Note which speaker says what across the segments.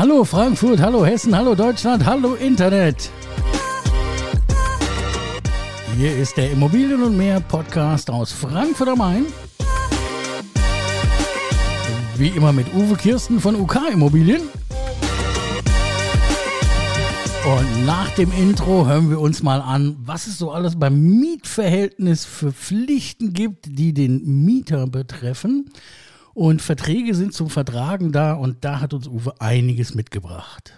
Speaker 1: Hallo Frankfurt, hallo Hessen, hallo Deutschland, hallo Internet. Hier ist der Immobilien und mehr Podcast aus Frankfurt am Main. Wie immer mit Uwe Kirsten von UK Immobilien. Und nach dem Intro hören wir uns mal an, was es so alles beim Mietverhältnis für Pflichten gibt, die den Mieter betreffen. Und Verträge sind zum Vertragen da und da hat uns Uwe einiges mitgebracht.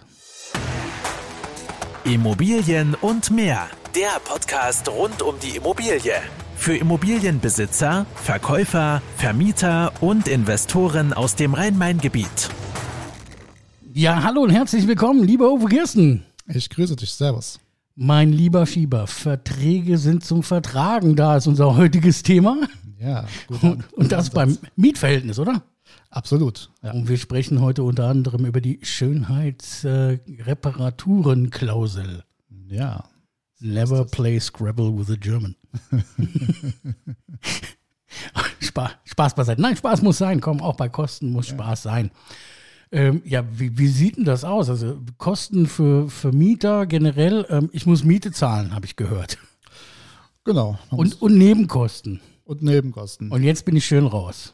Speaker 2: Immobilien und mehr. Der Podcast rund um die Immobilie. Für Immobilienbesitzer, Verkäufer, Vermieter und Investoren aus dem Rhein-Main-Gebiet.
Speaker 1: Ja, hallo und herzlich willkommen, lieber Uwe Kirsten.
Speaker 3: Ich grüße dich, Servus.
Speaker 1: Mein lieber Schieber, Verträge sind zum Vertragen da, ist unser heutiges Thema.
Speaker 3: Ja, gut.
Speaker 1: Und, und das beim Mietverhältnis, oder?
Speaker 3: Absolut.
Speaker 1: Ja. Und wir sprechen heute unter anderem über die Schönheitsreparaturenklausel.
Speaker 3: Äh, ja.
Speaker 1: Never play Scrabble with a German. Spaß, Spaß beiseite. Nein, Spaß muss sein. Komm, auch bei Kosten muss ja. Spaß sein. Ähm, ja, wie, wie, sieht denn das aus? Also Kosten für, für Mieter generell, ähm, ich muss Miete zahlen, habe ich gehört.
Speaker 3: Genau.
Speaker 1: Und, und Nebenkosten.
Speaker 3: Und Nebenkosten.
Speaker 1: Und jetzt bin ich schön raus.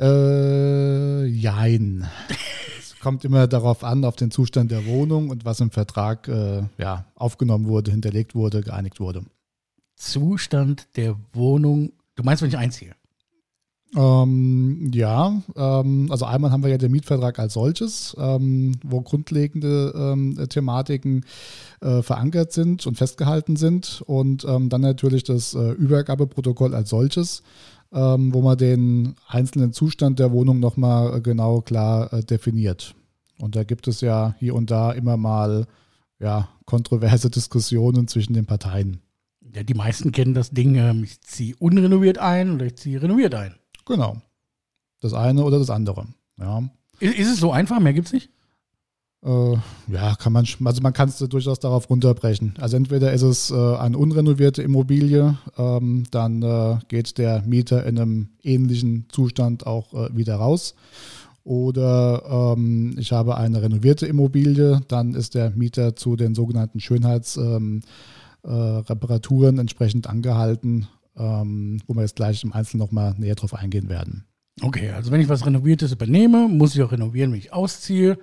Speaker 3: Äh, jein. es kommt immer darauf an, auf den Zustand der Wohnung und was im Vertrag äh, ja, aufgenommen wurde, hinterlegt wurde, geeinigt wurde.
Speaker 1: Zustand der Wohnung. Du meinst, wenn ich einziehe?
Speaker 3: Ähm, ja, ähm, also einmal haben wir ja den Mietvertrag als solches, ähm, wo grundlegende ähm, Thematiken äh, verankert sind und festgehalten sind und ähm, dann natürlich das äh, Übergabeprotokoll als solches, ähm, wo man den einzelnen Zustand der Wohnung nochmal äh, genau klar äh, definiert. Und da gibt es ja hier und da immer mal ja, kontroverse Diskussionen zwischen den Parteien.
Speaker 1: Ja, die meisten kennen das Ding, ich ziehe unrenoviert ein oder ich ziehe renoviert ein.
Speaker 3: Genau. Das eine oder das andere. Ja.
Speaker 1: Ist, ist es so einfach? Mehr gibt es nicht?
Speaker 3: Äh, ja, kann man, also man kann es durchaus darauf runterbrechen. Also entweder ist es äh, eine unrenovierte Immobilie, ähm, dann äh, geht der Mieter in einem ähnlichen Zustand auch äh, wieder raus. Oder ähm, ich habe eine renovierte Immobilie, dann ist der Mieter zu den sogenannten Schönheitsreparaturen ähm, äh, entsprechend angehalten, ähm, wo wir jetzt gleich im Einzelnen nochmal näher drauf eingehen werden.
Speaker 1: Okay, also wenn ich was Renoviertes übernehme, muss ich auch renovieren, wenn ich ausziehe.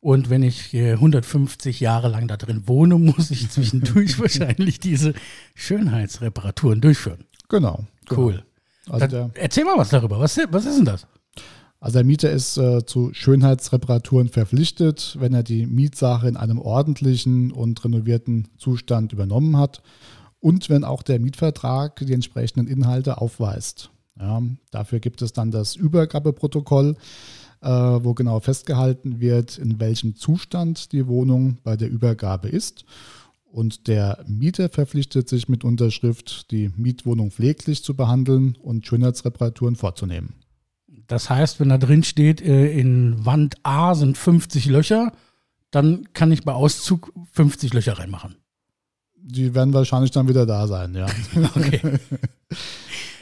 Speaker 1: Und wenn ich 150 Jahre lang da drin wohne, muss ich zwischendurch wahrscheinlich diese Schönheitsreparaturen durchführen.
Speaker 3: Genau.
Speaker 1: genau. Cool. Also der, erzähl mal was darüber. Was, was ist denn das?
Speaker 3: Also der Mieter ist äh, zu Schönheitsreparaturen verpflichtet, wenn er die Mietsache in einem ordentlichen und renovierten Zustand übernommen hat und wenn auch der Mietvertrag die entsprechenden Inhalte aufweist. Ja, dafür gibt es dann das Übergabeprotokoll, äh, wo genau festgehalten wird, in welchem Zustand die Wohnung bei der Übergabe ist. Und der Mieter verpflichtet sich mit Unterschrift, die Mietwohnung pfleglich zu behandeln und Schönheitsreparaturen vorzunehmen.
Speaker 1: Das heißt, wenn da drin steht, äh, in Wand A sind 50 Löcher, dann kann ich bei Auszug 50 Löcher reinmachen
Speaker 3: die werden wahrscheinlich dann wieder da sein, ja. Okay.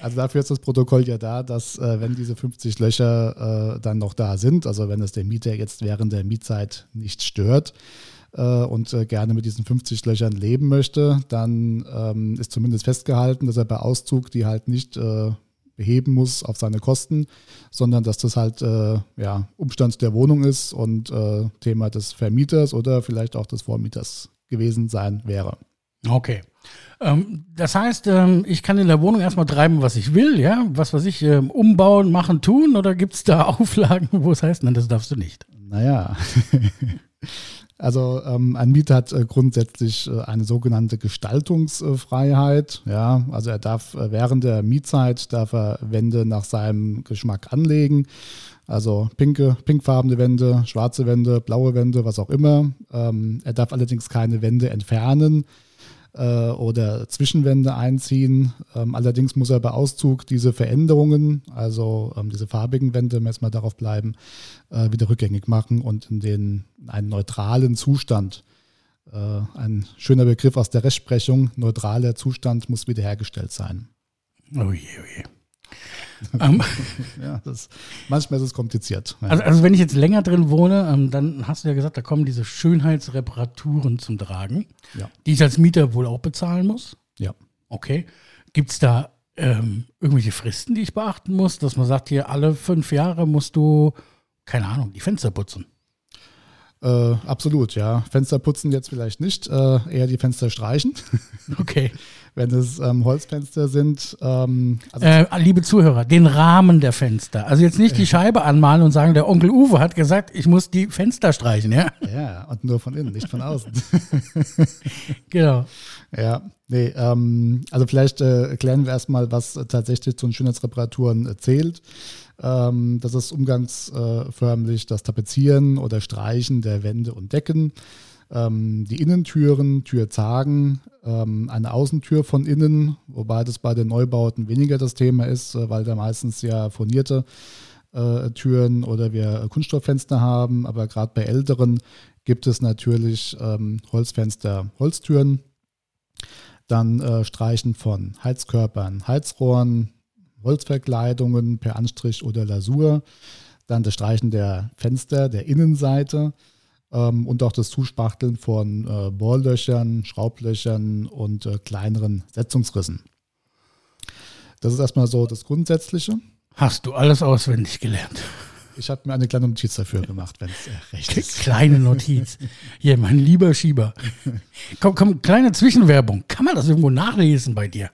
Speaker 3: Also dafür ist das Protokoll ja da, dass äh, wenn diese 50 Löcher äh, dann noch da sind, also wenn es der Mieter jetzt während der Mietzeit nicht stört äh, und äh, gerne mit diesen 50 Löchern leben möchte, dann ähm, ist zumindest festgehalten, dass er bei Auszug die halt nicht äh, beheben muss auf seine Kosten, sondern dass das halt äh, ja, Umstand der Wohnung ist und Thema des Vermieters oder vielleicht auch des Vormieters gewesen sein wäre.
Speaker 1: Okay. Ähm, das heißt, ähm, ich kann in der Wohnung erstmal treiben, was ich will, ja? Was weiß ich, ähm, umbauen, machen, tun? Oder gibt es da Auflagen, wo es heißt, nein, das darfst du nicht?
Speaker 3: Naja. Also ähm, ein Mieter hat äh, grundsätzlich äh, eine sogenannte Gestaltungsfreiheit. Ja, also er darf äh, während der Mietzeit darf er Wände nach seinem Geschmack anlegen. Also pinke, pinkfarbene Wände, schwarze Wände, blaue Wände, was auch immer. Ähm, er darf allerdings keine Wände entfernen äh, oder Zwischenwände einziehen. Ähm, allerdings muss er bei Auszug diese Veränderungen, also ähm, diese farbigen Wände, wenn wir jetzt mal darauf bleiben, äh, wieder rückgängig machen und in den in einen neutralen Zustand. Äh, ein schöner Begriff aus der Rechtsprechung, neutraler Zustand muss wiederhergestellt sein.
Speaker 1: Oh je, oh je. Ähm,
Speaker 3: ja, das, manchmal ist es kompliziert. Ja.
Speaker 1: also, also wenn ich jetzt länger drin wohne, ähm, dann hast du ja gesagt, da kommen diese Schönheitsreparaturen zum Tragen,
Speaker 3: Ja.
Speaker 1: die ich als Mieter wohl auch bezahlen muss.
Speaker 3: ja.
Speaker 1: Okay. Gibt es da ähm, irgendwelche Fristen, die ich beachten muss, dass man sagt, hier alle fünf Jahre musst du, keine Ahnung, die Fenster putzen?
Speaker 3: Äh, absolut, ja. Fenster putzen jetzt vielleicht nicht, äh, eher die Fenster streichen,
Speaker 1: Okay.
Speaker 3: wenn es ähm, Holzfenster sind. Ähm, also
Speaker 1: Äh, liebe Zuhörer, den Rahmen der Fenster. Also jetzt nicht die Scheibe anmalen und sagen, der Onkel Uwe hat gesagt, ich muss die Fenster streichen, ja?
Speaker 3: ja, und nur von innen, nicht von außen.
Speaker 1: Genau.
Speaker 3: Ja, nee, ähm, also vielleicht äh, erklären wir erstmal, was äh, tatsächlich zu den Schönheitsreparaturen äh, zählt. Ähm, das ist umgangsförmlich das Tapezieren oder Streichen der Wände und Decken, ähm, die Innentüren, Türzagen, ähm, eine Außentür von innen, wobei das bei den Neubauten weniger das Thema ist, äh, weil da meistens ja furnierte äh, Türen oder wir Kunststofffenster haben, aber gerade bei älteren gibt es natürlich ähm, Holzfenster, Holztüren. Dann äh, Streichen von Heizkörpern, Heizrohren, Holzverkleidungen per Anstrich oder Lasur. Dann das Streichen der Fenster, der Innenseite ähm, und auch das Zuspachteln von äh, Bohrlöchern, Schraublöchern und äh, kleineren Setzungsrissen. Das ist erstmal so das Grundsätzliche.
Speaker 1: Hast du alles auswendig gelernt.
Speaker 3: Ich habe mir eine kleine Notiz dafür gemacht, wenn es äh, recht ist.
Speaker 1: Kleine Notiz. Hier, mein lieber Schieber. Komm, komm, kleine Zwischenwerbung. Kann man das irgendwo nachlesen bei dir?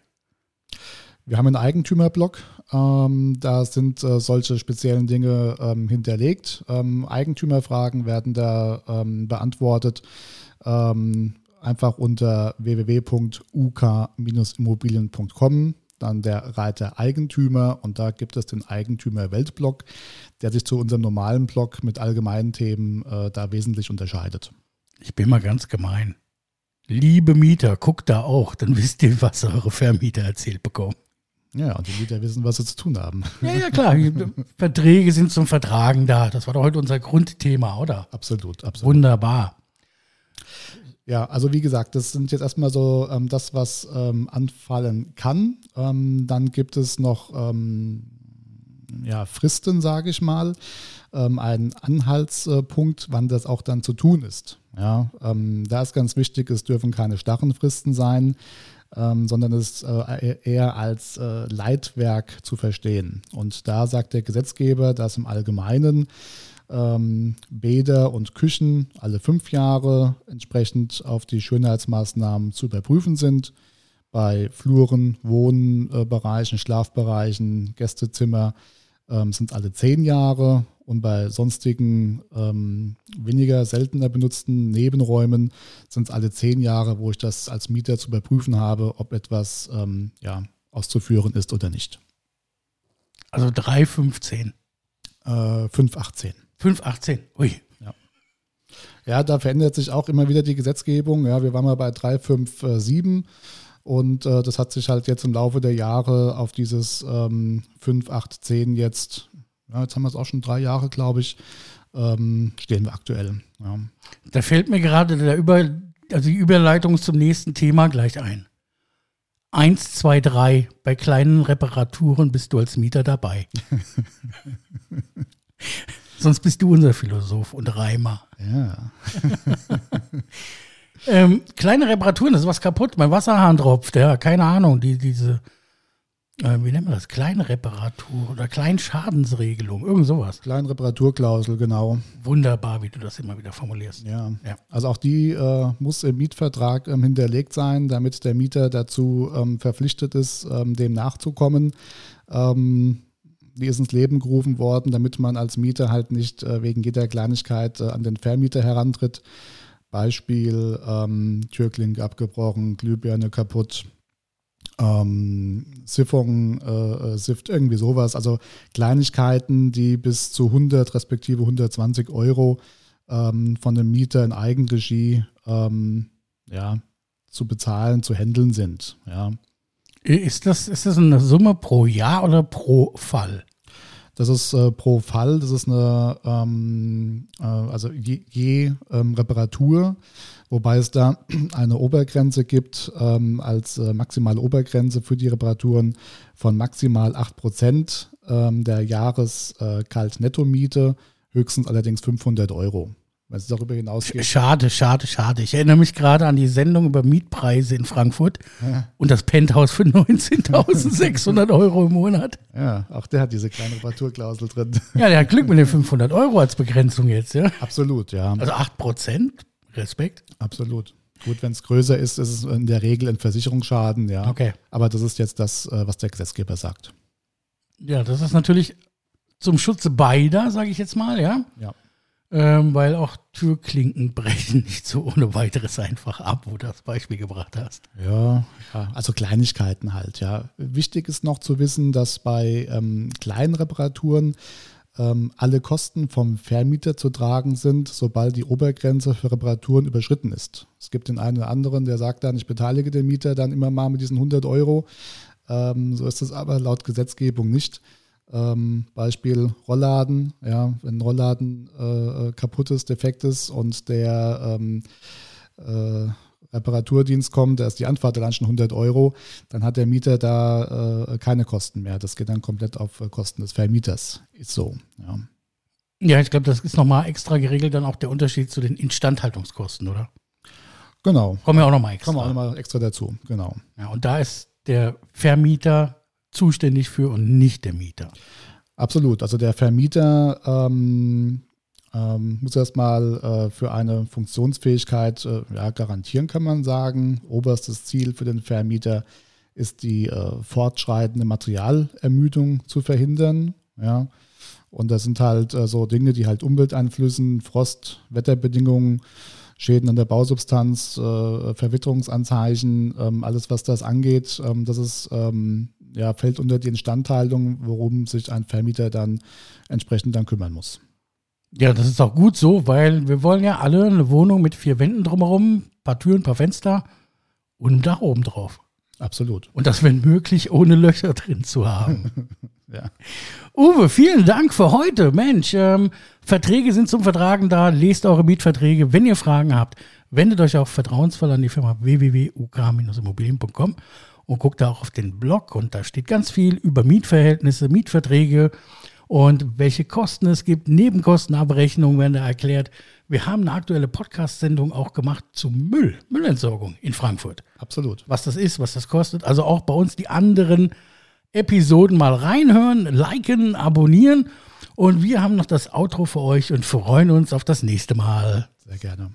Speaker 3: Wir haben einen Eigentümerblock. Ähm, da sind äh, solche speziellen Dinge ähm, hinterlegt. Ähm, Eigentümerfragen werden da ähm, beantwortet. Ähm, einfach unter www.uk-immobilien.com. Dann der Reiter Eigentümer und da gibt es den Eigentümer Weltblock, der sich zu unserem normalen Blog mit allgemeinen Themen äh, da wesentlich unterscheidet.
Speaker 1: Ich bin mal ganz gemein. Liebe Mieter, guckt da auch, dann wisst ihr, was eure Vermieter erzählt bekommen.
Speaker 3: Ja, und die Mieter wissen, was sie zu tun haben.
Speaker 1: Ja, ja, klar. Verträge sind zum Vertragen da. Das war doch heute unser Grundthema, oder?
Speaker 3: Absolut, absolut.
Speaker 1: Wunderbar.
Speaker 3: Ja, also wie gesagt, das sind jetzt erstmal so ähm, das, was ähm, anfallen kann. Ähm, dann gibt es noch ähm, ja, Fristen, sage ich mal, ähm, einen Anhaltspunkt, wann das auch dann zu tun ist. Ja, ähm, da ist ganz wichtig, es dürfen keine starren Fristen sein, ähm, sondern es äh, eher als äh, Leitwerk zu verstehen. Und da sagt der Gesetzgeber, dass im Allgemeinen ähm, Bäder und Küchen alle fünf Jahre entsprechend auf die Schönheitsmaßnahmen zu überprüfen sind. Bei Fluren, Wohnbereichen, Schlafbereichen, Gästezimmer ähm, sind alle zehn Jahre und bei sonstigen ähm, weniger seltener benutzten Nebenräumen sind es alle zehn Jahre, wo ich das als Mieter zu überprüfen habe, ob etwas ähm, ja, auszuführen ist oder nicht.
Speaker 1: Also 3,15.
Speaker 3: Äh, 518.
Speaker 1: 5,18. Ui.
Speaker 3: Ja, da verändert sich auch immer wieder die Gesetzgebung. Ja, wir waren mal bei 357 und äh, das hat sich halt jetzt im Laufe der Jahre auf dieses ähm, 510 jetzt, ja, jetzt haben wir es auch schon drei Jahre, glaube ich, ähm, stehen wir aktuell. Ja.
Speaker 1: Da fällt mir gerade der Über, also die Überleitung zum nächsten Thema gleich ein. Eins, zwei, drei. Bei kleinen Reparaturen bist du als Mieter dabei. Sonst bist du unser Philosoph und Reimer.
Speaker 3: ja.
Speaker 1: Ähm, kleine Reparaturen, das ist was kaputt. Mein Wasserhahn tropft, ja, keine Ahnung. Die, diese, äh, wie nennt man das? Kleine Reparatur oder Kleinschadensregelung, irgend sowas.
Speaker 3: Kleine Reparaturklausel, genau.
Speaker 1: Wunderbar, wie du das immer wieder formulierst.
Speaker 3: Ja.
Speaker 1: Ja.
Speaker 3: Also auch die äh, muss im Mietvertrag ähm, hinterlegt sein, damit der Mieter dazu ähm, verpflichtet ist, ähm, dem nachzukommen. Ähm, die ist ins Leben gerufen worden, damit man als Mieter halt nicht äh, wegen jeder Kleinigkeit äh, an den Vermieter herantritt. Beispiel ähm, Türklinke abgebrochen, Glühbirne kaputt, ähm, Siphon, äh, äh, Sift, irgendwie sowas. Also Kleinigkeiten, die bis zu 100 respektive 120 Euro ähm, von dem Mieter in Eigenregie ähm, ja, zu bezahlen, zu handeln sind. Ja.
Speaker 1: Ist das, ist das eine Summe pro Jahr oder pro Fall?
Speaker 3: Das ist äh, pro Fall, das ist eine, ähm, äh, also je, je ähm, Reparatur, wobei es da eine Obergrenze gibt ähm, als äh, maximale Obergrenze für die Reparaturen von maximal 8% ähm, der Jahres-Kalt-Netto-Miete, höchstens allerdings 500 Euro. Wenn es darüber hinausgeht.
Speaker 1: Schade, schade, schade. Ich erinnere mich gerade an die Sendung über Mietpreise in Frankfurt
Speaker 3: Ja.
Speaker 1: und das Penthouse für 19.600 Euro im Monat.
Speaker 3: Ja, auch der hat diese kleine Reparaturklausel drin.
Speaker 1: Ja, der hat Glück mit den 500 Euro als Begrenzung jetzt, ja.
Speaker 3: Absolut, ja.
Speaker 1: Also 8 Prozent. Respekt.
Speaker 3: Absolut. Gut, wenn es größer ist, ist es in der Regel ein Versicherungsschaden, ja.
Speaker 1: Okay.
Speaker 3: Aber das ist jetzt das, äh, was der Gesetzgeber sagt.
Speaker 1: Ja, das ist natürlich zum Schutze beider, sage ich jetzt mal, ja.
Speaker 3: Ja.
Speaker 1: Ähm, weil auch Türklinken brechen nicht so ohne weiteres einfach ab, wo du das Beispiel gebracht hast.
Speaker 3: Ja, ja, also Kleinigkeiten halt, ja. Wichtig ist noch zu wissen, dass bei ähm, kleinen Reparaturen ähm, alle Kosten vom Vermieter zu tragen sind, sobald die Obergrenze für Reparaturen überschritten ist. Es gibt den einen oder anderen, der sagt dann, ich beteilige den Mieter dann immer mal mit diesen 100 Euro. Ähm, so ist es aber laut Gesetzgebung nicht. Ähm, Beispiel Rollladen, ja, wenn ein Rollladen äh, kaputt ist, defekt ist und der ähm, äh, Reparaturdienst kommt, da ist die Anfahrt dann schon 100 Euro, dann hat der Mieter da äh, keine Kosten mehr. Das geht dann komplett auf äh, Kosten des Vermieters. Ist so, ja.
Speaker 1: Ja, ich glaube, das ist nochmal extra geregelt, dann auch der Unterschied zu den Instandhaltungskosten, oder?
Speaker 3: Genau.
Speaker 1: Kommen ja auch nochmal extra.
Speaker 3: Kommen wir auch nochmal extra dazu, genau.
Speaker 1: Ja, und da ist der Vermieter zuständig für und nicht der Mieter.
Speaker 3: Absolut. Also der Vermieter ähm, ähm, muss erstmal äh, für eine Funktionsfähigkeit äh, ja, garantieren, kann man sagen. Oberstes Ziel für den Vermieter ist die äh, fortschreitende Materialermüdung zu verhindern. Ja. Und das sind halt äh, so Dinge, die halt Umwelteinflüssen, Frost, Wetterbedingungen, Schäden an der Bausubstanz, äh, Verwitterungsanzeichen, ähm, alles was das angeht, ähm, das ist, ähm, ja, fällt unter die Instandhaltung, worum sich ein Vermieter dann entsprechend dann kümmern muss.
Speaker 1: Ja, das ist auch gut so, weil wir wollen ja alle eine Wohnung mit vier Wänden drumherum, paar Türen, paar Fenster und ein Dach oben drauf.
Speaker 3: Absolut.
Speaker 1: Und das, wenn möglich, ohne Löcher drin zu haben.
Speaker 3: Ja.
Speaker 1: Uwe, vielen Dank für heute. Mensch, ähm, Verträge sind zum Vertragen da. Lest eure Mietverträge. Wenn ihr Fragen habt, wendet euch auch vertrauensvoll an die Firma www.uk-immobilien.com und guckt da auch auf den Blog. Und da steht ganz viel über Mietverhältnisse, Mietverträge und welche Kosten es gibt. Nebenkostenabrechnungen werden da erklärt. Wir haben eine aktuelle Podcast-Sendung auch gemacht zu Müll, Müllentsorgung in Frankfurt
Speaker 3: Absolut.
Speaker 1: was das ist, was das kostet. Also auch bei uns die anderen Episoden mal reinhören, liken, abonnieren. Und wir haben noch das Outro für euch und freuen uns auf das nächste Mal.
Speaker 3: Sehr gerne.